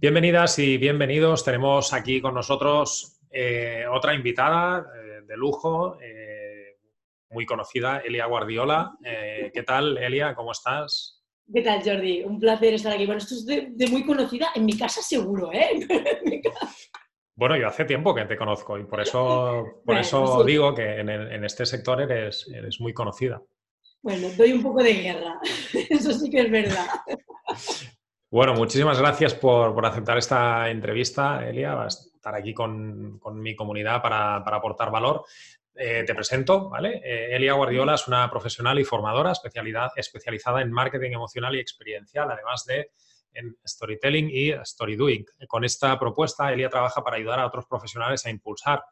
Bienvenidas y bienvenidos. Tenemos aquí con nosotros eh, otra invitada eh, de lujo, eh, muy conocida, Elia Guardiola. ¿Qué tal, Elia? ¿Cómo estás? ¿Qué tal, Jordi? Un placer estar aquí. Bueno, esto es de, muy conocida, en mi casa seguro, ¿eh? Bueno, yo hace tiempo que te conozco y por eso, por eso digo que en, este sector eres, eres muy conocida. Bueno, doy un poco de guerra, eso sí que es verdad. Bueno, muchísimas gracias por, aceptar esta entrevista, Elia. Vas a estar aquí con, mi comunidad para, aportar valor. Eh, te presento, ¿vale? Eh, Elia Guardiola es una profesional y formadora especialidad, especializada en marketing emocional y experiencial, además de en storytelling y story doing. Con esta propuesta, Elia trabaja para ayudar a otros profesionales a impulsar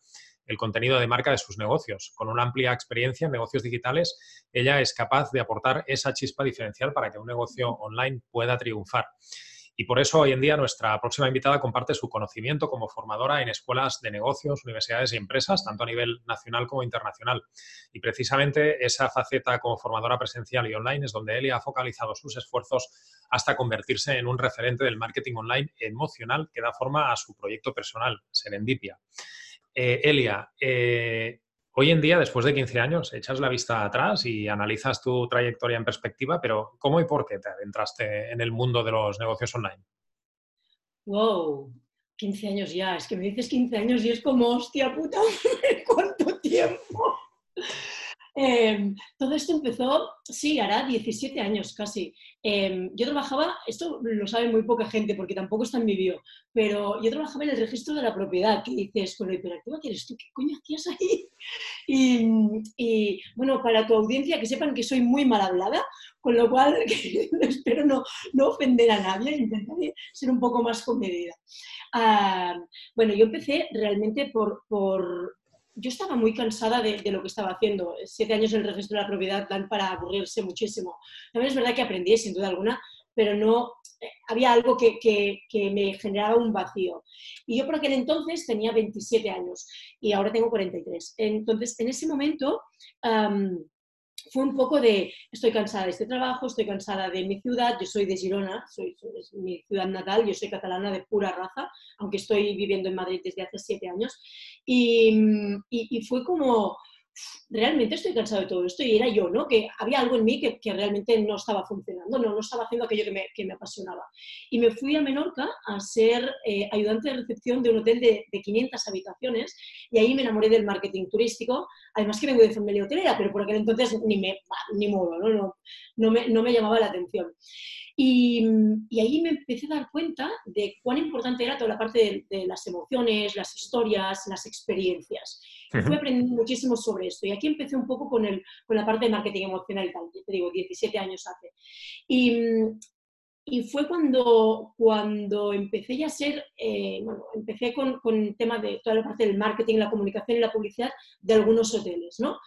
el contenido de marca de sus negocios. Con una amplia experiencia en negocios digitales, ella es capaz de aportar esa chispa diferencial para que un negocio online pueda triunfar. Y por eso hoy en día nuestra próxima invitada comparte su conocimiento como formadora en escuelas de negocios, universidades y empresas, tanto a nivel nacional como internacional. Y precisamente esa faceta como formadora presencial y online es donde Elia ha focalizado sus esfuerzos hasta convertirse en un referente del marketing online emocional que da forma a su proyecto personal, Serendipia. Eh, Elia, eh, hoy en día, después de 15 años, echas la vista atrás y analizas tu trayectoria en perspectiva, pero ¿cómo y por qué te adentraste en el mundo de los negocios online? Wow, 15 años ya, es que me dices 15 años y es como, hostia puta, ¿cuánto tiempo? Em, todo esto empezó, sí, hará 17 años casi. Em, yo trabajaba, esto lo sabe muy poca gente porque tampoco está en mi bio, pero yo trabajaba en el registro de la propiedad, que dices, con lo hiperactiva que eres tú, ¿qué coño hacías ahí? Y, bueno, para tu audiencia, que sepan que soy muy mal hablada, con lo cual espero no, no, ofender a nadie, intentaré ser un poco más comedida. Ah, bueno, yo empecé realmente por, por, yo estaba muy cansada de, lo que estaba haciendo. Siete años en el registro de la propiedad dan para aburrirse muchísimo. También es verdad que aprendí, sin duda alguna, pero no eh, había algo que, me generaba un vacío. Y yo por aquel entonces tenía 27 años y ahora tengo 43. Entonces, en ese momento fue un poco de, estoy cansada de este trabajo, estoy cansada de mi ciudad, yo soy de Girona, soy, es mi ciudad natal, yo soy catalana de pura raza, aunque estoy viviendo en Madrid desde hace siete años, y, y fue como, realmente estoy cansado de todo esto y era yo, ¿no? Que había algo en mí que, que realmente no estaba funcionando, no, no estaba haciendo aquello que me, que me apasionaba. Y me fui a Menorca a ser eh, ayudante de recepción de un hotel de, de, 500 habitaciones y ahí me enamoré del marketing turístico, además que vengo de familia hotelera, pero por aquel entonces ni, me, ni modo, ¿no? No, no, me, no me llamaba la atención. Y, y, ahí me empecé a dar cuenta de cuán importante era toda la parte de, de las emociones, las historias, las experiencias. Fui aprendiendo muchísimo sobre esto y aquí empecé un poco con, el, con la parte de marketing emocional y tal, te digo, 17 años hace. Y, y fue cuando, cuando empecé ya a ser, eh, bueno, empecé con, con el tema de toda la parte del marketing, la comunicación y la publicidad de algunos hoteles, ¿no?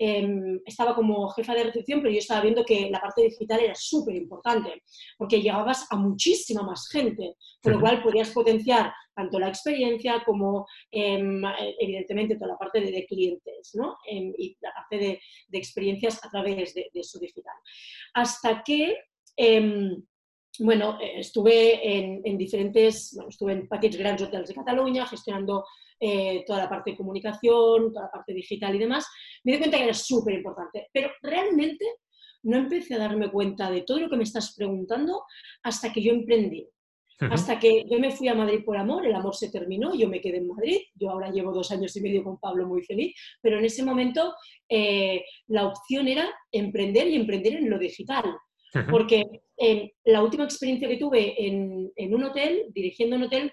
Em, estaba como jefa de recepción, pero yo estaba viendo que la parte digital era súper importante, porque llegabas a muchísima más gente, con lo cual podías potenciar tanto la experiencia como, em, evidentemente, toda la parte de, clientes, ¿no? Em, y la parte de, experiencias a través de, de, su digital. Hasta que bueno, estuve en, en diferentes, bueno, estuve en paquets grandes hoteles de Cataluña, gestionando eh, toda la parte de comunicación, toda la parte digital y demás, me di cuenta que era súper importante. Pero realmente no empecé a darme cuenta de todo lo que me estás preguntando hasta que yo emprendí. Hasta que yo me fui a Madrid por amor, el amor se terminó, yo me quedé en Madrid, yo ahora llevo dos años y medio con Pablo muy feliz, pero en ese momento eh, la opción era emprender y emprender en lo digital. Porque eh, la última experiencia que tuve en, en, un hotel, dirigiendo un hotel,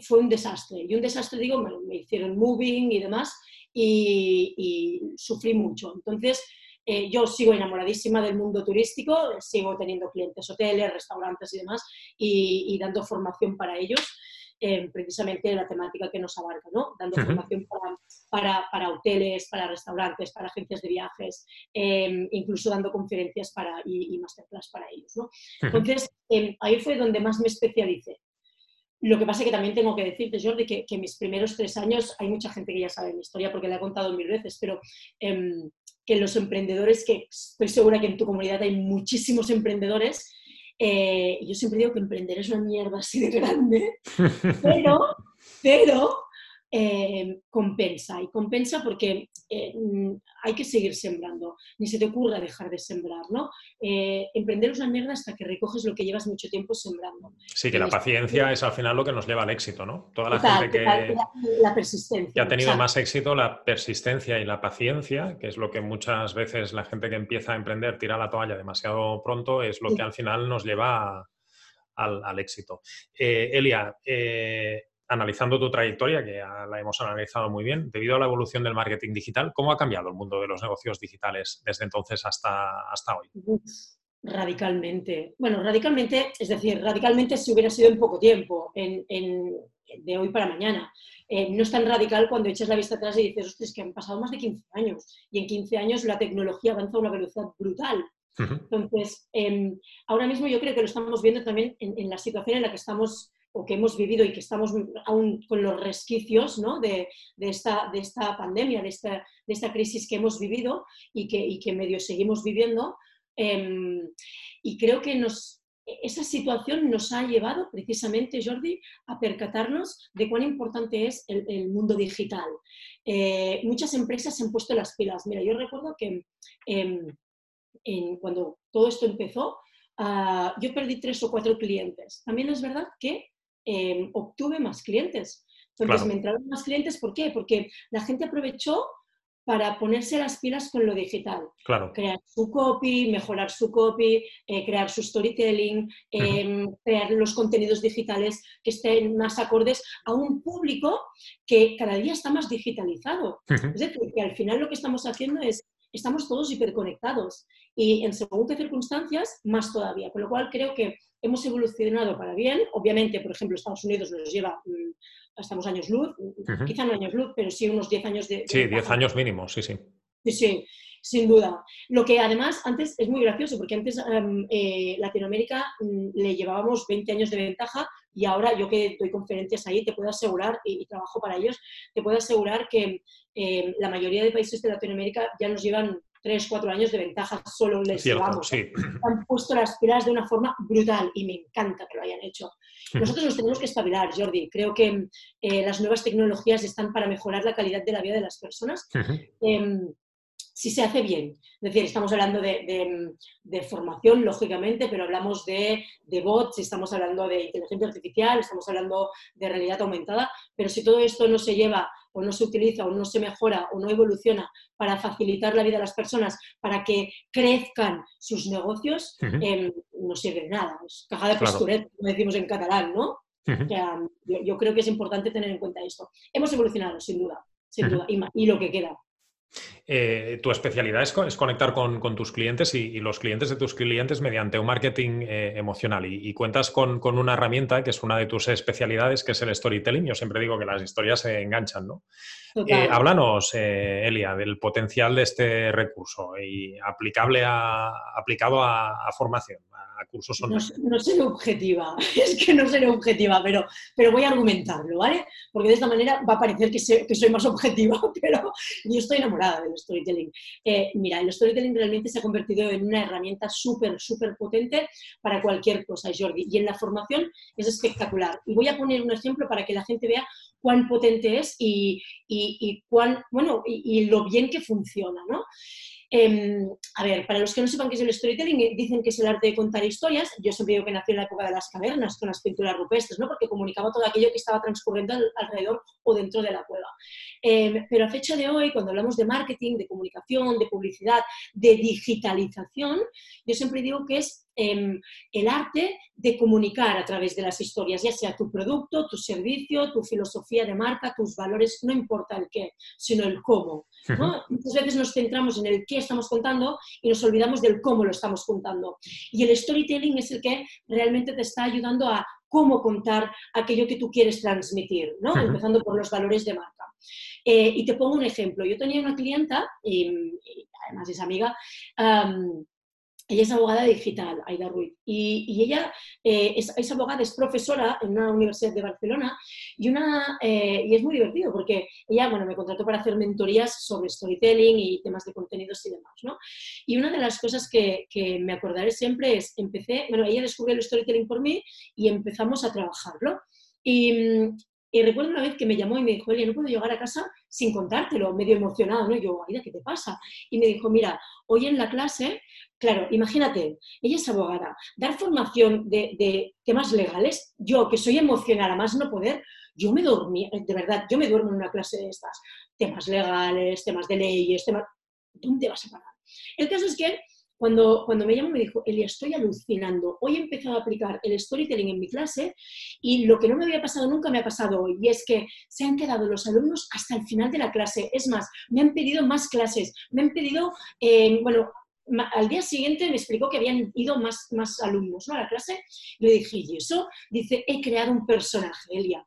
fue un desastre. Y un desastre, digo, me, hicieron moving y demás y, sufrí mucho. Entonces, eh, yo sigo enamoradísima del mundo turístico, sigo teniendo clientes, hoteles, restaurantes y demás, y, dando formación para ellos, eh, precisamente la temática que nos abarca, ¿no? Dando formación para, para, hoteles, para restaurantes, para agencias de viajes, incluso dando conferencias para, y, masterclass para ellos, ¿no? Entonces, ahí fue donde más me especialicé. Lo que pasa es que también tengo que decirte, Jordi, que, que, mis primeros tres años, hay mucha gente que ya sabe mi historia porque la he contado mil veces, pero em, que los emprendedores, que estoy segura que en tu comunidad hay muchísimos emprendedores, Eh, yo siempre digo que emprender es una mierda así de grande, pero, pero eh, compensa. Y compensa porque eh, mm, hay que seguir sembrando. Ni se te ocurra dejar de sembrar, ¿no? Eh, emprender es una mierda hasta que recoges lo que llevas mucho tiempo sembrando. Sí, que la paciencia es al final lo que nos lleva al éxito, ¿no? Toda la gente que, la, persistencia, que ha tenido más éxito, la persistencia y la paciencia, que es lo que muchas veces la gente que empieza a emprender tira la toalla demasiado pronto, es lo que al final nos lleva al, éxito. Elia, analizando tu trayectoria, que ya la hemos analizado muy bien, debido a la evolución del marketing digital, ¿cómo ha cambiado el mundo de los negocios digitales desde entonces hasta, hasta hoy? radicalmente. Bueno, radicalmente, es decir, radicalmente si hubiera sido en poco tiempo, en, de hoy para mañana. Eh, no es tan radical cuando echas la vista atrás y dices, ostras, que han pasado más de 15 años y en 15 años la tecnología avanza a una velocidad brutal. Entonces, em, ahora mismo yo creo que lo estamos viendo también en, la situación en la que estamos que hemos vivido y que estamos aún con los resquicios de, esta, de, esta, pandemia, de esta, de esta, crisis que hemos vivido y que, y que medio seguimos viviendo. Em, y creo que nos, esa situación nos ha llevado precisamente, Jordi, a percatarnos de cuán importante es el, mundo digital. Eh, muchas empresas se han puesto las pilas. Mira, yo recuerdo que em, cuando todo esto empezó, ah, yo perdí tres o cuatro clientes. También es verdad que Em, obtuve más clientes. Entonces me entraron más clientes, ¿por qué? Porque la gente aprovechó para ponerse las pilas con lo digital. Claro. Crear su copy, mejorar su copy, eh, crear su storytelling, em, crear los contenidos digitales que estén más acordes a un público que cada día está más digitalizado. Es decir, que al final lo que estamos haciendo es, estamos todos hiperconectados y en según qué circunstancias, más todavía. Con lo cual creo que hemos evolucionado para bien. Obviamente, por ejemplo, Estados Unidos nos lleva, mm, estamos años luz, quizá no años luz, pero sí unos 10 años de... sí, 10 años mínimo, sí, sí. Sí, sí, sin duda. Lo que además antes es muy gracioso, porque antes eh, Latinoamérica mm, le llevábamos 20 años de ventaja y ahora yo que doy conferencias ahí, te puedo asegurar, y, trabajo para ellos, te puedo asegurar que em, la mayoría de países de Latinoamérica ya nos llevan tres, cuatro años de ventaja solo les llevamos. Han puesto las pilas de una forma brutal y me encanta que lo hayan hecho. Nosotros nos tenemos que espabilar, Jordi. Creo que eh, las nuevas tecnologías están para mejorar la calidad de la vida de las personas si se hace bien. Es decir, estamos hablando de, formación, lógicamente, pero hablamos de, bots, estamos hablando de inteligencia artificial, estamos hablando de realidad aumentada, pero si todo esto no se lleva o no se utiliza o no se mejora o no evoluciona para facilitar la vida a las personas, para que crezcan sus negocios, em, no sirve de nada. Es caja de posturet, como decimos en catalán, ¿no? yo, creo que es importante tener en cuenta esto. Hemos evolucionado, sin duda, sin duda, y lo que queda. Eh, tu especialidad es, conectar con, tus clientes y, los clientes de tus clientes mediante un marketing eh, emocional y, cuentas con, una herramienta que es una de tus especialidades, que es el storytelling. Yo siempre digo que las historias se enganchan, ¿no? Eh, háblanos, Elia, del potencial de este recurso y aplicable a, aplicado a formación, no, no, seré objetiva, es que no seré objetiva, pero, pero voy a argumentarlo, ¿vale? Porque de esta manera va a parecer que, soy más objetiva, pero yo estoy enamorada del storytelling. Eh, mira, el storytelling realmente se ha convertido en una herramienta súper, súper potente para cualquier cosa, Jordi, y en la formación es espectacular. Y voy a poner un ejemplo para que la gente vea cuán potente es y, y, y cuán, bueno, y lo bien que funciona, ¿no? Em, a ver, para los que no sepan qué es el storytelling, eh, dicen que es el arte de contar historias. Yo siempre digo que nació en la época de las cavernas, con las pinturas rupestres, ¿no? porque comunicaba todo aquello que estaba transcurriendo alrededor o dentro de la cueva. Em, pero a fecha de hoy, cuando hablamos de marketing, de comunicación, de publicidad, de digitalización, yo siempre digo que es em, el arte de comunicar a través de las historias, ya sea tu producto, tu servicio, tu filosofía de marca, tus valores, no importa el qué, sino el cómo. Muchas veces nos centramos en el qué estamos contando y nos olvidamos del cómo lo estamos contando. Y el storytelling es el que realmente te está ayudando a cómo contar aquello que tú quieres transmitir, ¿no? empezando por los valores de marca. Eh, y te pongo un ejemplo. Yo tenía una clienta, y, además es amiga, ella es abogada digital, Aida Ruiz, y, ella eh, es, abogada, es profesora en una universidad de Barcelona eh, y es muy divertido porque ella, bueno, me contrató para hacer mentorías sobre storytelling y temas de contenidos y demás, ¿no? Y una de las cosas que, que me acordaré siempre es, empecé, bueno, ella descubrió el storytelling por mí y empezamos a trabajarlo. Y, y recuerdo una vez que me llamó y me dijo, Elia, no puedo llegar a casa sin contártelo, medio emocionado, ¿no? Y yo, Aida, ¿qué te pasa? Y me dijo, mira, hoy en la clase, claro, imagínate, ella es abogada, dar formación de, temas legales, yo que soy emocional, a más no poder, yo me dormí, de verdad, yo me duermo en una clase de estas, temas legales, temas de leyes, temas... ¿Dónde vas a parar? El caso es que cuando, cuando me llamó me dijo, Elia, estoy alucinando. Hoy he empezado a aplicar el storytelling en mi clase y lo que no me había pasado nunca me ha pasado hoy. Y es que se han quedado los alumnos hasta el final de la clase. Es más, me han pedido más clases. Me han pedido, eh, bueno, al día siguiente me explicó que habían ido más, más alumnos a la clase. Le dije, ¿y eso? Dice, he creado un personaje, Elia.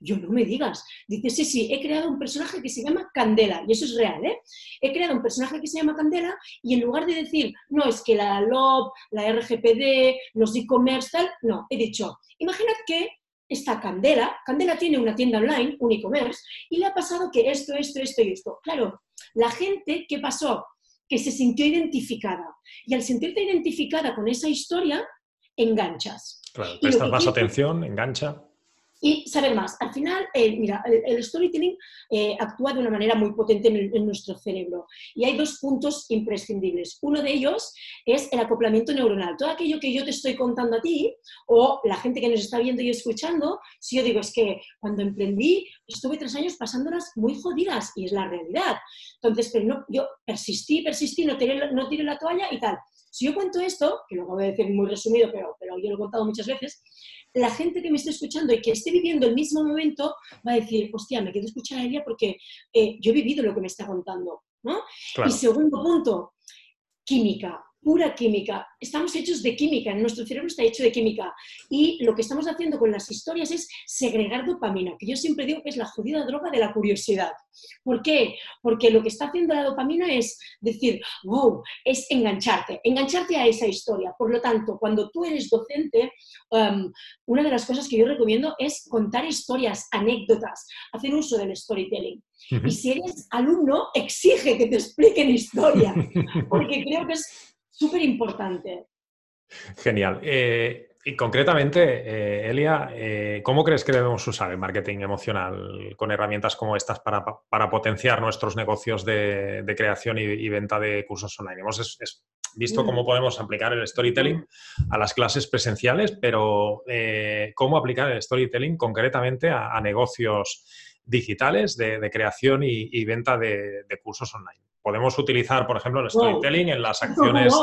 Yo no me digas. Dice, sí, sí, he creado un personaje que se llama Candela, y eso es real, ¿eh? He creado un personaje que se llama Candela y en lugar de decir, no, es que la LOB, la RGPD, los e-commerce, tal, no, he dicho, imaginad que esta Candela, Candela tiene una tienda online, un e-commerce, y le ha pasado que esto, esto, esto y esto. Claro, la gente, ¿qué pasó? Que se sintió identificada. Y al sentirte identificada con esa historia, enganchas. Claro, prestas más atención, engancha y saber más. Al final, eh, mira, el, storytelling eh, actúa de una manera muy potente en, nuestro cerebro y hay dos puntos imprescindibles. Uno de ellos es el acoplamiento neuronal. Todo aquello que yo te estoy contando a ti o la gente que nos está viendo y escuchando, si yo digo, es que cuando emprendí estuve tres años pasándolas muy jodidas y es la realidad. Entonces, pero no, yo persistí, persistí, no tiré, no tiré la toalla y tal. Si yo cuento esto, que lo voy a decir muy resumido, pero, pero yo lo he contado muchas veces, la gente que me esté escuchando y que esté viviendo el mismo momento va a decir, hostia, me quedo escuchar a ella porque eh, yo he vivido lo que me está contando. ¿no? Y segundo punto, química pura química. Estamos hechos de química, nuestro cerebro está hecho de química. Y lo que estamos haciendo con las historias es segregar dopamina, que yo siempre digo que es la jodida droga de la curiosidad. ¿Por qué? Porque lo que está haciendo la dopamina es decir, wow, es engancharte, engancharte a esa historia. Por lo tanto, cuando tú eres docente, um, una de las cosas que yo recomiendo es contar historias, anécdotas, hacer uso del storytelling. Y si eres alumno, exige que te expliquen historia, porque creo que es súper importante. Genial. Eh, y concretamente, eh, Elia, eh, ¿cómo crees que debemos usar el marketing emocional con herramientas como estas para, potenciar nuestros negocios de, creación y, venta de cursos online? Hemos visto cómo mm. podemos aplicar el storytelling a las clases presenciales, pero ¿cómo aplicar el storytelling concretamente a, negocios digitales de, creación y, venta de cursos online? podemos utilizar, por ejemplo, el storytelling en las acciones,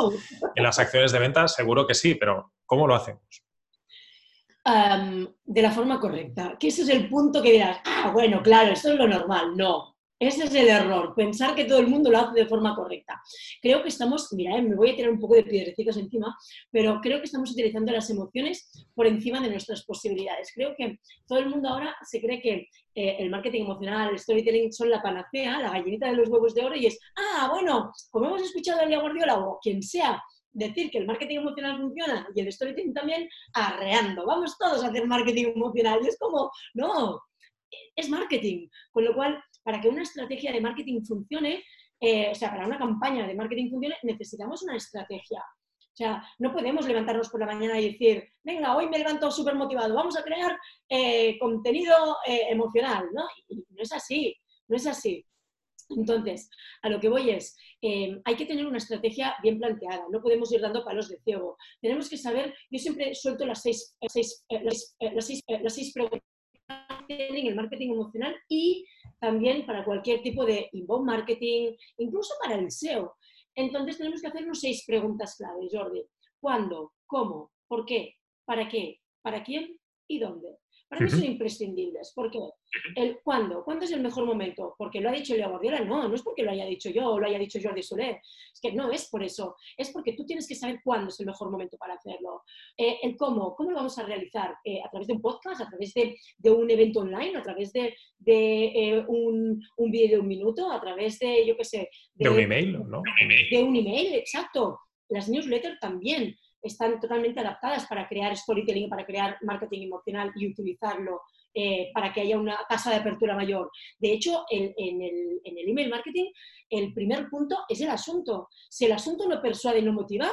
en las acciones de venta, seguro que sí, pero ¿cómo lo hacemos? de la forma correcta. Que ese es el punto que dirás, ah, bueno, claro, esto es lo normal. No, ese es el error, pensar que todo el mundo lo hace de forma correcta. Creo que estamos, mira, eh, me voy a tirar un poco de piedrecitos encima, pero creo que estamos utilizando las emociones por encima de nuestras posibilidades. Creo que todo el mundo ahora se cree que eh, el marketing emocional, el storytelling son la panacea, la gallinita de los huevos de oro y es, ah, bueno, como hemos escuchado a Elia Guardiola o quien sea decir que el marketing emocional funciona y el storytelling también, arreando. Vamos todos a hacer marketing emocional. Y es como, no, es marketing. Con lo cual, para que una estrategia de marketing funcione, eh, o sea, para una campaña de marketing funcione, necesitamos una estrategia. O sea, no podemos levantarnos por la mañana y decir, venga, hoy me levanto súper motivado, vamos a crear eh, contenido eh, emocional, ¿no? No es así, no es así. Entonces, a lo que voy es, hay que tener una estrategia bien planteada, no podemos ir dando palos de ciego. Tenemos que saber, yo siempre suelto las seis, las las seis preguntas el marketing emocional y también para cualquier tipo de inbound marketing, incluso para el SEO. Entonces tenemos que hacernos seis preguntas clave, Jordi. ¿Cuándo? ¿Cómo? ¿Por qué? ¿Para qué? ¿Para quién? ¿Y dónde? Para mí son imprescindibles. ¿Por qué? El cuándo. ¿Cuándo es el mejor momento? Porque lo ha dicho Leo Guardiola. No, no es porque lo haya dicho yo o lo haya dicho Jordi Soler. Es que no es por eso. Es porque tú tienes que saber cuándo es el mejor momento para hacerlo. Eh, el cómo. ¿Cómo lo vamos a realizar? Eh, ¿A través de un podcast? ¿A través de, de un evento online? ¿A través de, de eh, un, un vídeo de un minuto? ¿A través de, yo qué sé? De, un email, ¿no? De un email, exacto las newsletters también están totalmente adaptadas para crear storytelling, para crear marketing emocional y utilizarlo eh, para que haya una tasa de apertura mayor. De hecho, en, el, email marketing, el primer punto es el asunto. Si el asunto no persuade y no motiva,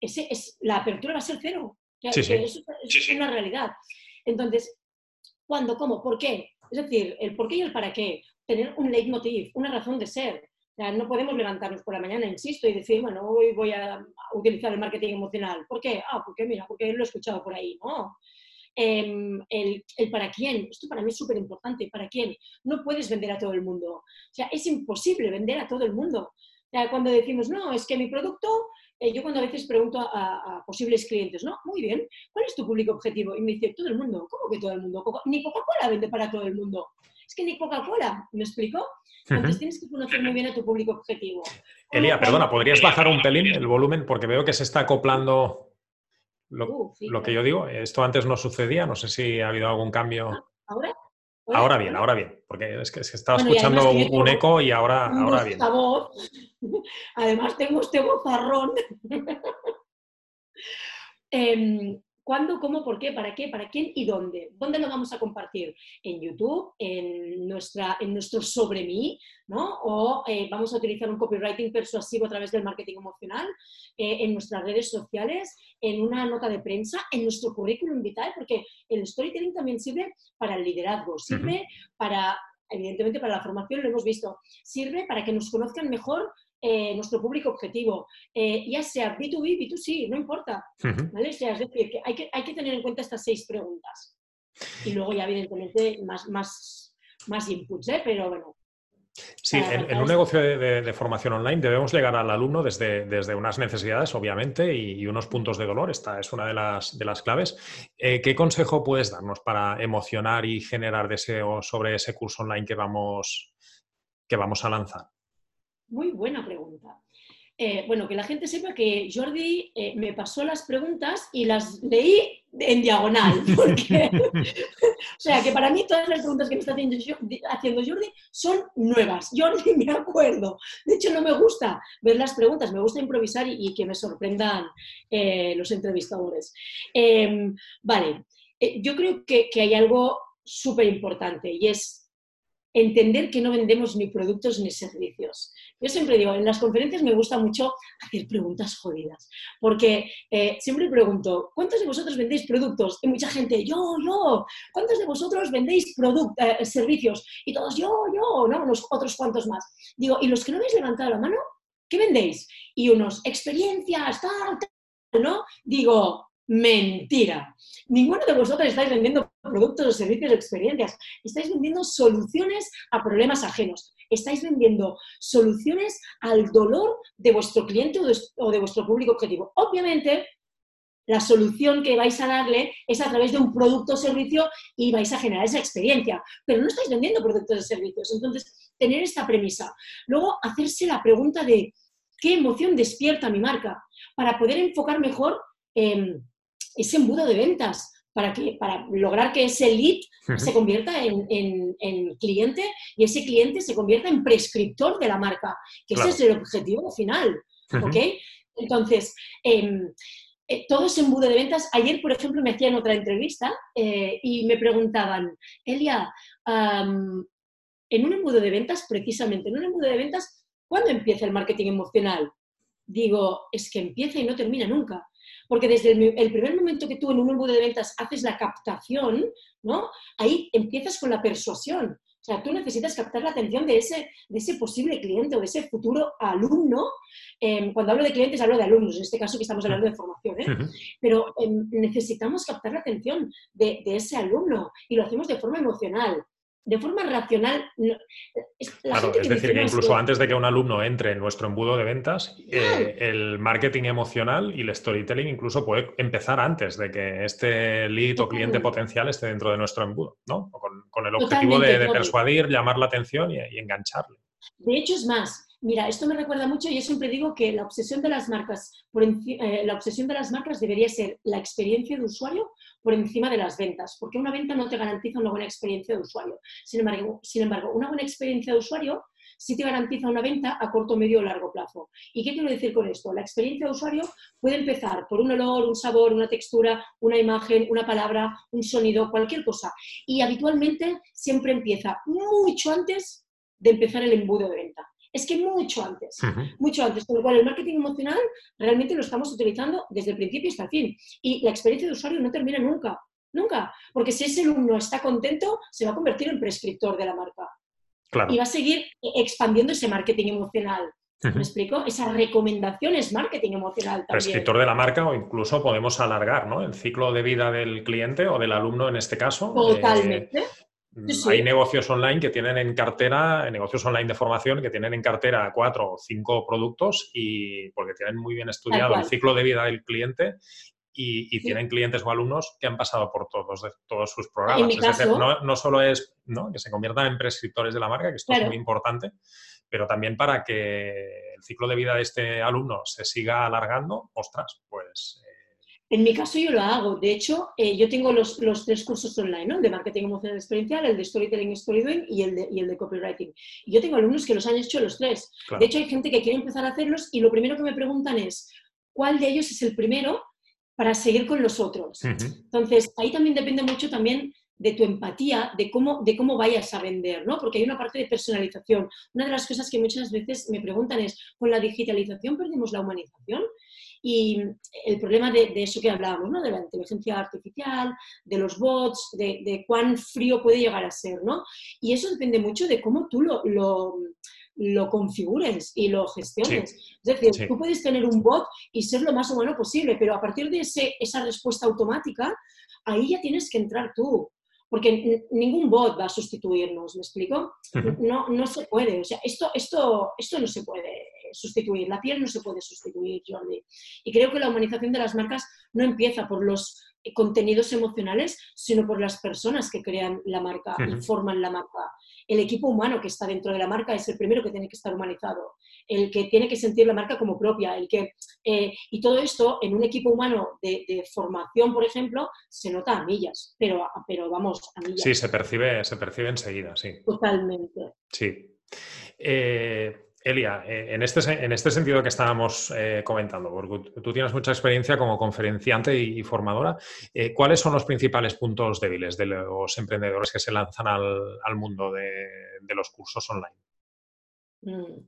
ese es, la apertura va a ser cero. Eso, es una realidad. Entonces, ¿cuándo? ¿Cómo? ¿Por qué? Es decir, el por qué y el para qué. Tener un leitmotiv, una razón de ser. No podemos levantarnos por la mañana, insisto, y decir, bueno, hoy voy a utilizar el marketing emocional. ¿Por qué? Ah, porque mira, porque lo he escuchado por ahí. No, Em, el, para quién, esto para mí es súper importante, para quién. No puedes vender a todo el mundo. O sea, es imposible vender a todo el mundo. cuando decimos, no, es que mi producto, eh, yo cuando a veces pregunto a, posibles clientes, ¿no? Muy bien, ¿cuál es tu público objetivo? Y me dice, todo el mundo. ¿Cómo que todo el mundo? Ni Coca-Cola vende para todo el mundo. Es que ni Coca-Cola, ¿me explico? Entonces tienes que conocer muy bien a tu público objetivo. Elia, perdona, ¿podrías bajar un pelín el volumen? Porque veo que se está acoplando lo, que yo digo, esto antes no sucedía, no sé si ha habido algún cambio. Ah, ¿Ahora? Ahora bien, ahora bien, porque es que, estaba escuchando un, eco y ahora, ahora bien. Además tengo este bozarrón. eh, ¿Cuándo, cómo, por qué, para qué, para quién y dónde? ¿Dónde lo vamos a compartir? ¿En YouTube? ¿En, nuestra, en nuestro sobre mí? ¿no? ¿O eh, vamos a utilizar un copywriting persuasivo a través del marketing emocional? Eh, ¿En nuestras redes sociales? ¿En una nota de prensa? ¿En nuestro currículum vital? Porque el storytelling también sirve para el liderazgo, sirve para evidentemente para la formación lo hemos visto, sirve para que nos conozcan mejor eh, nuestro público objetivo, eh, ya sea B2B, B2C, no importa. ¿vale? es decir, que hay, que hay que tener en cuenta estas seis preguntas. Y luego ya evidentemente más, más, más inputs, ¿eh? pero bueno, Sí, en, un negocio de, formación online debemos llegar al alumno desde, desde unas necesidades, obviamente, y, unos puntos de dolor. Esta es una de las, de las claves. ¿Qué consejo puedes darnos para emocionar y generar deseo sobre ese curso online que vamos, que vamos a lanzar? Muy buena pregunta. Eh, bueno, que la gente sepa que Jordi eh, me pasó las preguntas y las leí en diagonal. o sea, que para mí todas las preguntas que me está haciendo, Jordi son nuevas. Jordi me acuerdo. De hecho, no me gusta ver las preguntas, me gusta improvisar y, que me sorprendan eh, los entrevistadores. Em, vale, yo creo que, que hay algo súper importante y es entender que no vendemos ni productos ni servicios. Yo siempre digo, en las conferencias me gusta mucho hacer preguntas jodidas, porque eh, siempre pregunto, ¿cuántos de vosotros vendéis productos? Y mucha gente, yo, yo. ¿Cuántos de vosotros vendéis eh, servicios? Y todos, yo, yo, ¿no? Unos otros cuantos más. Digo, ¿y los que no habéis levantado la mano? ¿Qué vendéis? Y unos, experiencias, tal, tal, ¿no? Digo, Mentira. Ninguno de vosotros estáis vendiendo productos o servicios o experiencias. Estáis vendiendo soluciones a problemas ajenos. Estáis vendiendo soluciones al dolor de vuestro cliente o de, vuestro público objetivo. Obviamente, la solución que vais a darle es a través de un producto o servicio y vais a generar esa experiencia. Pero no estáis vendiendo productos o servicios. Entonces, tener esta premisa. Luego, hacerse la pregunta de qué emoción despierta mi marca para poder enfocar mejor en ese embudo de ventas para, que, para lograr que ese lead se convierta en, cliente y ese cliente se convierta en prescriptor de la marca, que ese es el objetivo final. ¿Ok? Entonces, em, eh, todo ese embudo de ventas, ayer, por ejemplo, me hacían otra entrevista eh, y me preguntaban, Elia, en un embudo de ventas, precisamente, en un embudo de ventas, ¿cuándo empieza el marketing emocional? Digo, es que empieza y no termina nunca. Porque desde el, primer momento que tú en un embudo de ventas haces la captación, ¿no? Ahí empiezas con la persuasión. O sea, tú necesitas captar la atención de ese, de ese posible cliente o de ese futuro alumno. Em, cuando hablo de clientes, hablo de alumnos, en este caso que estamos hablando de formación. ¿eh? Pero em, necesitamos captar la atención de, de, ese alumno y lo hacemos de forma emocional de forma racional. es, claro, es decir, que incluso antes de que un alumno entre en nuestro embudo de ventas, eh, el marketing emocional y el storytelling incluso puede empezar antes de que este lead o cliente potencial esté dentro de nuestro embudo, ¿no? Con, el objetivo de, persuadir, llamar la atención y, engancharle. De hecho, es más. Mira, esto me recuerda mucho y yo siempre digo que la obsesión de las marcas, por eh, la obsesión de las marcas debería ser la experiencia de usuario por encima de las ventas, porque una venta no te garantiza una buena experiencia de usuario. Sin embargo, sin embargo una buena experiencia de usuario sí te garantiza una venta a corto, medio o largo plazo. ¿Y qué quiero decir con esto? La experiencia de usuario puede empezar por un olor, un sabor, una textura, una imagen, una palabra, un sonido, cualquier cosa. Y habitualmente siempre empieza mucho antes de empezar el embudo de venta. Es que mucho antes, mucho antes. Con lo cual, el marketing emocional realmente lo estamos utilizando desde el principio hasta el fin. Y la experiencia de usuario no termina nunca, nunca. Porque si ese alumno está contento, se va a convertir en prescriptor de la marca. Y va a seguir expandiendo ese marketing emocional. ¿Me explico? Esa recomendación es marketing emocional también. Prescriptor de la marca o incluso podemos alargar ¿no? el ciclo de vida del cliente o del alumno en este caso. Totalmente. Mm, hay negocios online que tienen en cartera, negocios online de formación que tienen en cartera cuatro o cinco productos y porque tienen muy bien estudiado el ciclo de vida del cliente y, tienen clientes o alumnos que han pasado por todos, todos sus programas. no, solo es que se conviertan en prescriptores de la marca, que esto es muy importante, pero también para que el ciclo de vida de este alumno se siga alargando, ostras, pues... En mi caso yo lo hago. De hecho, eh, yo tengo los, tres cursos online, ¿no? El de marketing emocional experiencial, el de storytelling y storydoing y el de, y el de copywriting. Y yo tengo alumnos que los han hecho los tres. De hecho, hay gente que quiere empezar a hacerlos y lo primero que me preguntan es, ¿cuál de ellos es el primero para seguir con los otros. Entonces, ahí también depende mucho también de tu empatía, de cómo, de cómo vayas a vender, ¿no? Porque hay una parte de personalización. Una de las cosas que muchas veces me preguntan es, ¿con la digitalización perdemos la humanización? Y el problema de, eso que hablábamos, ¿no? De la inteligencia artificial, de los bots, de, cuán frío puede llegar a ser, ¿no? Y eso depende mucho de cómo tú lo lo configures y lo gestiones. es decir, tú puedes tener un bot y ser lo más humano posible, pero a partir de ese, esa respuesta automática, ahí ya tienes que entrar tú. Porque ningún bot va a sustituirnos, ¿me explico? no, no se puede. O sea, esto, esto, esto no se puede sustituir. La piel no se puede sustituir, Jordi. Y creo que la humanización de las marcas no empieza por los contenidos emocionales, sino por las personas que crean la marca y forman la marca. El equipo humano que está dentro de la marca es el primero que tiene que estar humanizado, el que tiene que sentir la marca como propia, el que eh, y todo esto en un equipo humano de, formación, por ejemplo, se nota a millas, pero, pero vamos a millas. Sí, se percibe, se percibe enseguida, sí. Totalmente. Sí. Eh, Elia, eh, en este, en este sentido que estábamos eh, comentando, porque tú tienes mucha experiencia como conferenciante y, formadora, eh, ¿cuáles son los principales puntos débiles de los emprendedores que se lanzan al, mundo de, los cursos online? Mm.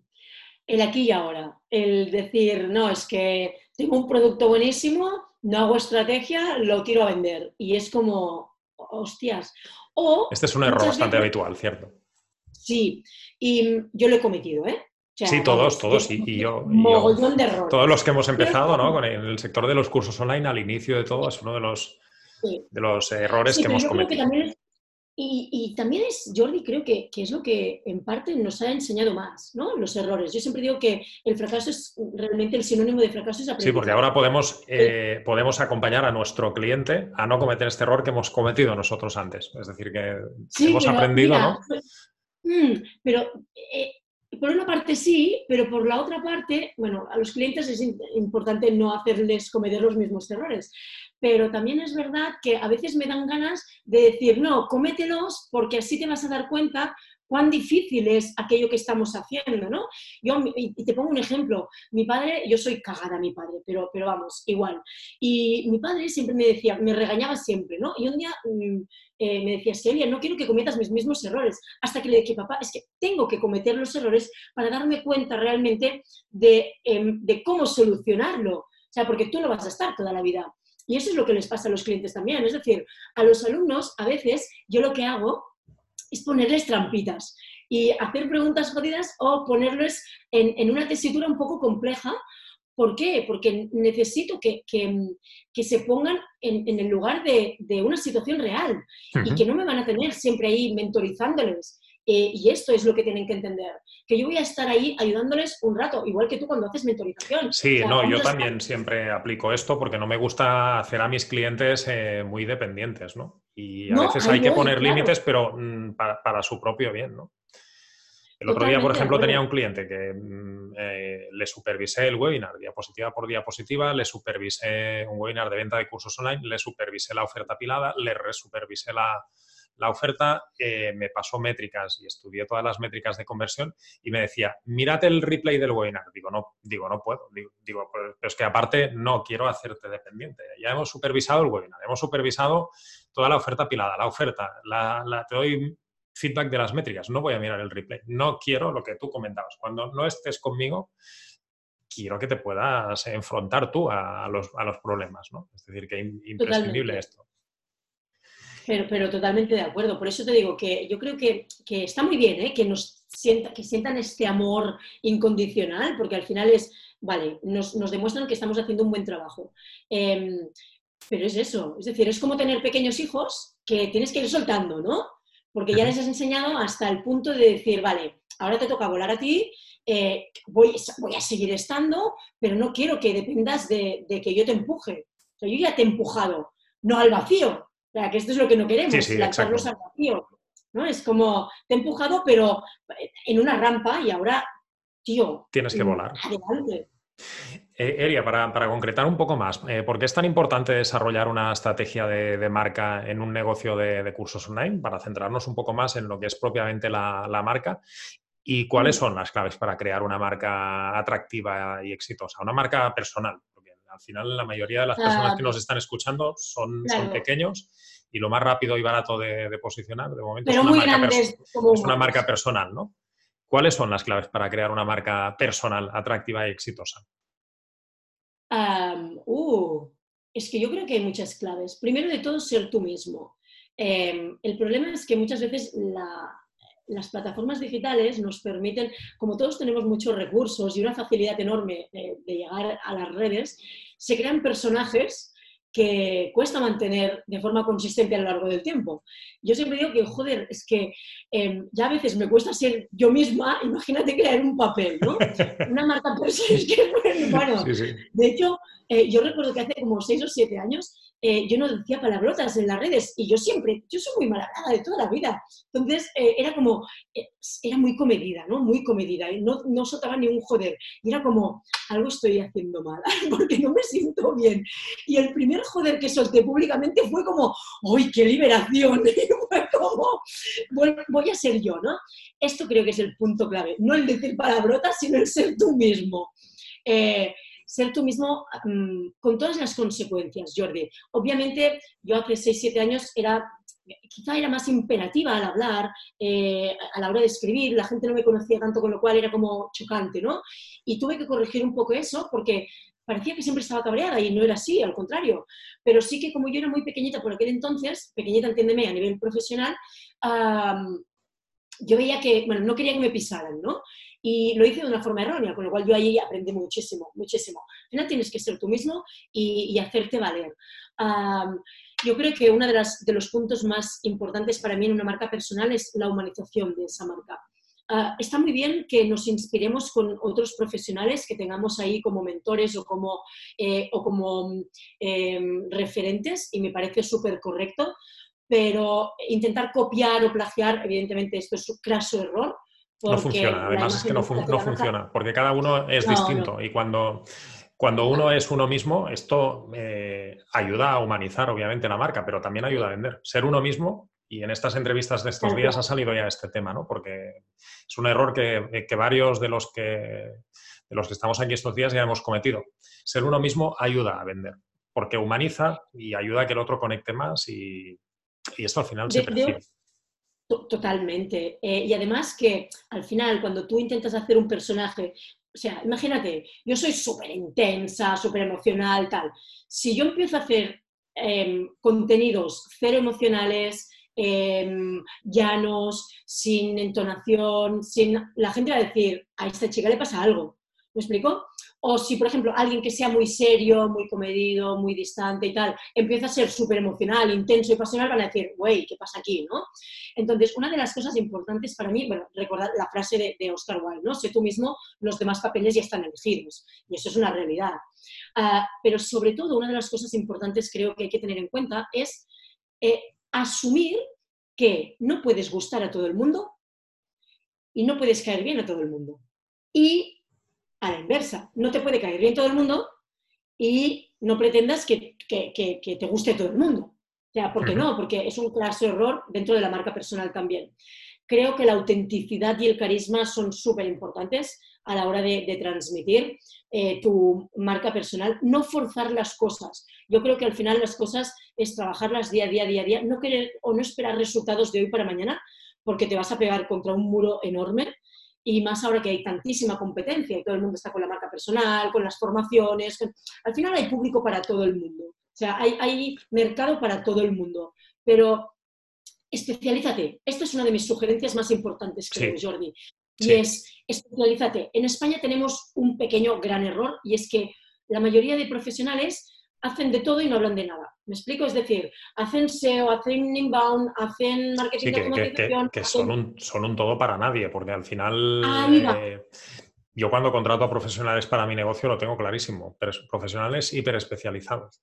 El aquí y ahora, el decir, no, es que tengo un producto buenísimo, no hago estrategia, lo tiro a vender. Y es como, hostias. O, este es un error bastante habitual, ¿cierto? Sí, y yo lo he cometido, ¿eh? Sí, todos, todos, y, yo, Todos los que hemos empezado ¿no? con el, sector de los cursos online al inicio de todo es uno de los, de los errores que hemos cometido. y, también es, Jordi, creo que, es lo que en parte nos ha enseñado más, ¿no? Los errores. Yo siempre digo que el fracaso es realmente el sinónimo de fracaso es Sí, porque ahora podemos, eh, podemos acompañar a nuestro cliente a no cometer este error que hemos cometido nosotros antes. Es decir, que hemos aprendido, ¿no? Mm, pero por una parte sí, pero por la otra parte, bueno, a los clientes es importante no hacerles cometer los mismos errores. Pero también es verdad que a veces me dan ganas de decir, no, comételos porque así te vas a dar cuenta cuán difícil es aquello que estamos haciendo, ¿no? Yo, y te pongo un ejemplo, mi padre, yo soy cagada mi padre, pero, pero vamos, igual. Y mi padre siempre me decía, me regañaba siempre, ¿no? Y un día mm, eh, me decía, Celia, no quiero que cometas mis mismos errores. Hasta que le dije, papá, es que tengo que cometer los errores para darme cuenta realmente de, em, de cómo solucionarlo. O sea, porque tú no vas a estar toda la vida. Y eso es lo que les pasa a los clientes también. Es decir, a los alumnos, a veces, yo lo que hago es ponerles trampitas y hacer preguntas jodidas o ponerles en, en una tesitura un poco compleja ¿Por qué? Porque necesito que, se pongan en, el lugar de, una situación real y que no me van a tener siempre ahí mentorizándoles. Eh, y esto es lo que tienen que entender, que yo voy a estar ahí ayudándoles un rato, igual que tú cuando haces mentorización. Sí, no, yo también siempre aplico esto porque no me gusta hacer a mis clientes eh, muy dependientes, ¿no? Y a veces hay que poner límites, pero mm, para, su propio bien, ¿no? El otro día, por ejemplo, tenía un cliente que mm, eh, le supervisé el webinar diapositiva por diapositiva, le supervisé un webinar de venta de cursos online, le supervisé la oferta pilada, le resupervisé la, la oferta, eh, me pasó métricas y estudié todas las métricas de conversión y me decía, mírate el replay del webinar. Digo, no, digo, no puedo. Digo, pero es que aparte no quiero hacerte dependiente. Ya hemos supervisado el webinar, hemos supervisado toda la oferta pilada, la oferta, la, te doy feedback de las métricas, no voy a mirar el replay. No quiero lo que tú comentabas. Cuando no estés conmigo, quiero que te puedas enfrentar tú a, los, problemas, ¿no? Es decir, que es imprescindible esto. Pero, pero totalmente de acuerdo. Por eso te digo que yo creo que, que está muy bien ¿eh? que nos sienta, que sientan este amor incondicional, porque al final es, vale, nos, nos demuestran que estamos haciendo un buen trabajo. Em, pero es eso, es decir, es como tener pequeños hijos que tienes que ir soltando, ¿no? Porque ya les has enseñado hasta el punto de decir, vale, ahora te toca volar a ti, eh, voy, voy, a seguir estando, pero no quiero que dependas de, de, que yo te empuje. O sea, yo ya te he empujado, no al vacío, o sea, que esto es lo que no queremos, lanzarlos al vacío. ¿no? Es como, te he empujado, pero en una rampa y ahora, tío. Tienes que volar. Adelante. Eh, Eria, para, concretar un poco más, eh, ¿por qué es tan importante desarrollar una estrategia de, marca en un negocio de, cursos online? Para centrarnos un poco más en lo que es propiamente la, marca. ¿Y cuáles mm. son las claves para crear una marca atractiva y exitosa? Una marca personal, al final la mayoría de las personas que nos están escuchando son, son pequeños y lo más rápido y barato de, posicionar, de momento, es, una marca es una marca personal, ¿no? ¿Cuáles son las claves para crear una marca personal atractiva y exitosa? Uh, es que yo creo que hay muchas claves. Primero de todo, ser tú mismo. Em, el problema es que muchas veces la, las plataformas digitales nos permiten, como todos tenemos muchos recursos y una facilidad enorme de, llegar a las redes, se crean personajes que cuesta mantener de forma consistente a lo largo del tiempo. Yo siempre digo que, joder, es que em, ya a veces me cuesta ser yo misma, imagínate crear un papel, ¿no? Una marca personal, es que, bueno, de hecho, eh, yo recuerdo que hace como seis o siete años eh, yo no decía palabrotas en las redes y yo siempre, yo soy muy malagrada de toda la vida. Entonces eh, era como, eh, era muy comedida, ¿no? Muy comedida no, no soltaba ni un joder. Y era como, algo estoy haciendo mal porque no me siento bien. Y el primer joder que solté públicamente fue como, ¡uy, qué liberación! Y fue como, voy, a ser yo, ¿no? Esto creo que es el punto clave. No el decir palabrotas, sino el ser tú mismo ser tú mismo mm, con todas las consecuencias, Jordi. Obviamente, yo hace 6-7 años era, quizá era más imperativa al hablar, eh, a la hora de escribir, la gente no me conocía tanto, con lo cual era como chocante, ¿no? Y tuve que corregir un poco eso porque parecía que siempre estaba cabreada y no era así, al contrario. Pero sí que como yo era muy pequeñita por aquel entonces, pequeñita, entiéndeme, a nivel profesional, yo veía que, bueno, no quería que me pisaran, ¿no? Y lo hice de una forma errónea, con lo cual yo ahí aprendí muchísimo, muchísimo. Al final tienes que ser tú mismo y, hacerte valer. yo creo que uno de, de, los puntos más importantes para mí en una marca personal es la humanización de esa marca. Ah, está muy bien que nos inspiremos con otros profesionales que tengamos ahí como mentores o como, eh, o como em, referentes y me parece súper correcto, pero intentar copiar o plagiar, evidentemente esto es un craso error, no funciona, además es que no, funciona, porque cada uno es distinto y cuando, cuando uno es uno mismo, esto eh, ayuda a humanizar obviamente la marca, pero también ayuda a vender. Ser uno mismo, y en estas entrevistas de estos días ha salido ya este tema, ¿no? Porque es un error que, varios de los que, de los que estamos aquí estos días ya hemos cometido. Ser uno mismo ayuda a vender, porque humaniza y ayuda a que el otro conecte más y, esto al final se percibe. Totalmente. Eh, y además que al final, cuando tú intentas hacer un personaje, o sea, imagínate, yo soy súper intensa, súper emocional, tal. Si yo empiezo a hacer em, contenidos cero emocionales, em, llanos, sin entonación, sin... la gente va a decir, a esta chica le pasa algo. ¿Me explico? O si, por ejemplo, alguien que sea muy serio, muy comedido, muy distante y tal, empieza a ser súper emocional, intenso y pasional, van a decir, güey, ¿qué pasa aquí? ¿no? Entonces, una de las cosas importantes para mí, bueno, recordar la frase de, Oscar Wilde, ¿no? Sé tú mismo, los demás papeles ya están elegidos. Y eso es una realidad. Ah, pero sobre todo, una de las cosas importantes creo que hay que tener en cuenta es eh, asumir que no puedes gustar a todo el mundo y no puedes caer bien a todo el mundo. Y a la inversa, no te puede caer bien todo el mundo y no pretendas que, te guste todo el mundo. O sea, ¿por qué no? Porque es un claro error dentro de la marca personal también. Creo que la autenticidad y el carisma son súper importantes a la hora de, transmitir eh, tu marca personal. No forzar las cosas. Yo creo que al final las cosas es trabajarlas día a día, día a día, no querer o no esperar resultados de hoy para mañana, porque te vas a pegar contra un muro enorme. Y más ahora que hay tantísima competencia y todo el mundo está con la marca personal, con las formaciones. Al final hay público para todo el mundo. O sea, hay, hay mercado para todo el mundo. Pero especialízate. Esta es una de mis sugerencias más importantes, creo, Jordi. Y es, especialízate. En España tenemos un pequeño gran error y es que la mayoría de profesionales hacen de todo y no hablan de nada. ¿Me explico? Es decir, hacen SEO, hacen inbound, hacen marketing de. Que, son, un, son, un, todo para nadie, porque al final... Eh, yo cuando contrato a profesionales para mi negocio lo tengo clarísimo, pero profesionales hiperespecializados.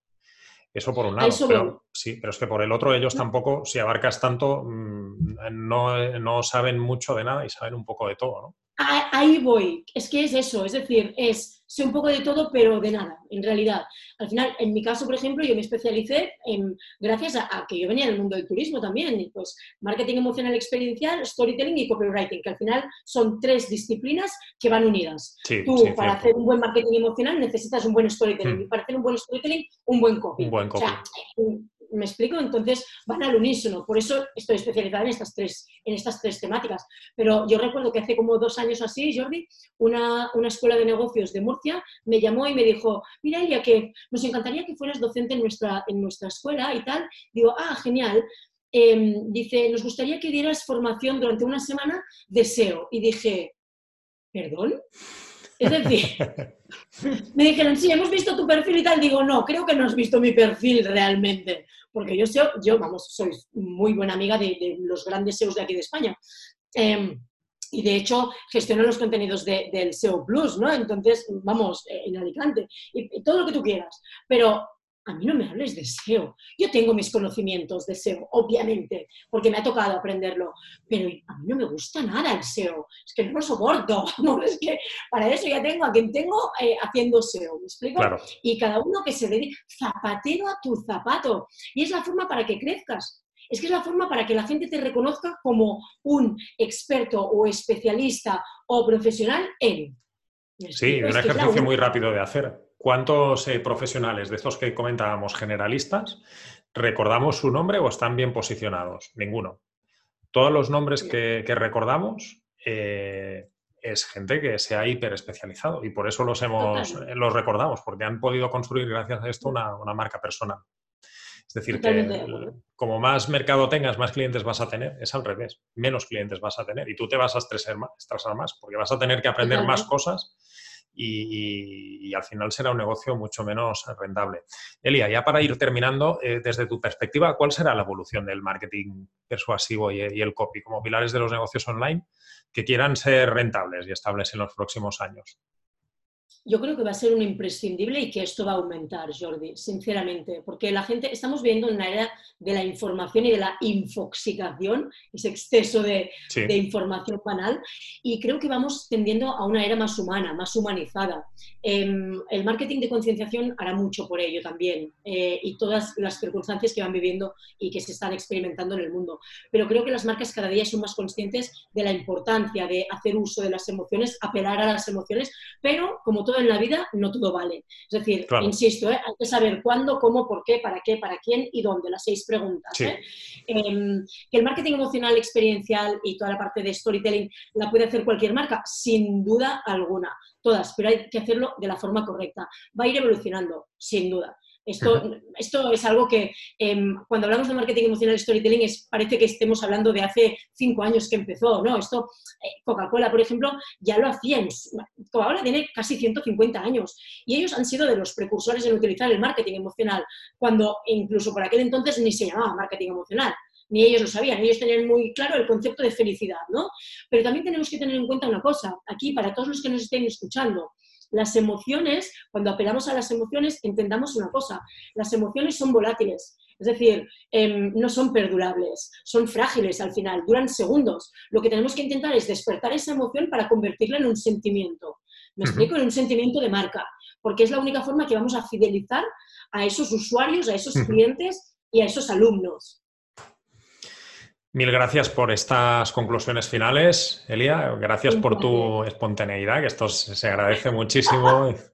Eso por un lado. Pero, sí, pero es que por el otro ellos tampoco, si abarcas tanto, mm, no, no, saben mucho de nada y saben un poco de todo, ¿no? Ahí voy. Es que es eso, es decir, es sé un poco de todo, pero de nada, en realidad. Al final, en mi caso, por ejemplo, yo me especialicé en, gracias a, que yo venía del mundo del turismo también, pues marketing emocional experiencial, storytelling y copywriting, que al final son tres disciplinas que van unidas. Tú, para hacer un buen marketing emocional, necesitas un buen storytelling, hmm. y para hacer un buen storytelling, un buen copy. Un buen copy. ¿Me explico? Entonces van al unísono. Por eso estoy especializada en estas tres, en estas tres temáticas. Pero yo recuerdo que hace como dos años así, Jordi, una, una escuela de negocios de Murcia me llamó y me dijo, mira, Elia, que nos encantaría que fueras docente en nuestra, en nuestra escuela y tal. Digo, ah, genial. Em, dice, nos gustaría que dieras formación durante una semana de SEO. Y dije, ¿perdón? Es decir, me dijeron, sí, hemos visto tu perfil y tal. Digo, no, creo que no has visto mi perfil realmente. Porque yo, yo vamos, soy muy buena amiga de, los grandes SEOs de aquí de España. Em, y de hecho gestiono los contenidos del SEO Plus, ¿no? Entonces, vamos, eh, en Alicante, y, todo lo que tú quieras. Pero a mí no me hables de SEO. Yo tengo mis conocimientos de SEO, obviamente, porque me ha tocado aprenderlo, pero a mí no me gusta nada el SEO. Es que no lo soporto. es que para eso ya tengo a quien tengo eh, haciendo SEO. ¿Me explico? Y cada uno que se dedique zapatero a tu zapato. Y es la forma para que crezcas. Es que es la forma para que la gente te reconozca como un experto o especialista o profesional en. Sí, un ejercicio muy rápido de hacer. ¿Cuántos eh, profesionales de estos que comentábamos generalistas recordamos su nombre o están bien posicionados? Ninguno. Todos los nombres que, recordamos eh, es gente que se ha hiperespecializado y por eso los, hemos, eh, los recordamos, porque han podido construir gracias a esto una, marca personal. Es decir, que como más mercado tengas, más clientes vas a tener. Es al revés. Menos clientes vas a tener. Y tú te vas a estresar más, porque vas a tener que aprender más cosas y, al final será un negocio mucho menos rentable. Elia, ya para ir terminando, eh, desde tu perspectiva, ¿cuál será la evolución del marketing persuasivo y, y el copy como pilares de los negocios online que quieran ser rentables y estables en los próximos años? Yo creo que va a ser un imprescindible y que esto va a aumentar, Jordi, sinceramente, porque la gente, estamos viendo una era de la información y de la infoxicación, ese exceso de, información banal, y creo que vamos tendiendo a una era más humana, más humanizada. Em, el marketing de concienciación hará mucho por ello también, eh, y todas las circunstancias que van viviendo y que se están experimentando en el mundo. Pero creo que las marcas cada día son más conscientes de la importancia de hacer uso de las emociones, apelar a las emociones, pero como en la vida, no todo vale. Es decir, insisto, ¿eh? hay que saber cuándo, cómo, por qué, para qué, para quién y dónde, las seis preguntas. ¿eh? Em, que el marketing emocional experiencial y toda la parte de storytelling la puede hacer cualquier marca, sin duda alguna, todas, pero hay que hacerlo de la forma correcta. Va a ir evolucionando, sin duda. Esto, esto es algo que em, cuando hablamos de marketing emocional storytelling es, parece que estemos hablando de hace cinco años que empezó, ¿no? Esto, eh, Coca-Cola, por ejemplo, ya lo hacían. Coca-Cola tiene casi 150 años y ellos han sido de los precursores en utilizar el marketing emocional, cuando incluso por aquel entonces ni se llamaba marketing emocional ni ellos lo sabían, ellos tenían muy claro el concepto de felicidad, ¿no? Pero también tenemos que tener en cuenta una cosa, aquí para todos los que nos estén escuchando, las emociones, cuando apelamos a las emociones, entendamos una cosa, las emociones son volátiles, es decir, em, no son perdurables, son frágiles al final, duran segundos. Lo que tenemos que intentar es despertar esa emoción para convertirla en un sentimiento. Me explico, en un sentimiento de marca, porque es la única forma que vamos a fidelizar a esos usuarios, a esos clientes y a esos alumnos. Mil gracias por estas conclusiones finales, Elia. Gracias por tu espontaneidad, que esto se agradece muchísimo.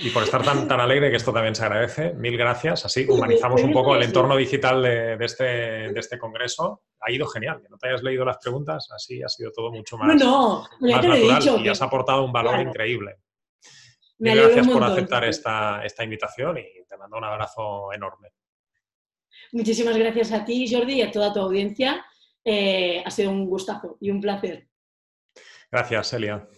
Y por estar tan, tan alegre, que esto también se agradece. Mil gracias. Así humanizamos un poco el entorno digital de, este, de este congreso. Ha ido genial. Que no te hayas leído las preguntas, así ha sido todo mucho más, natural y has aportado un valor increíble. Mil gracias por aceptar esta, esta invitación y te mando un abrazo enorme. Muchísimas gracias a ti, Jordi, y a toda tu audiencia. Eh, ha sido un gustazo y un placer. Gracias, Elia.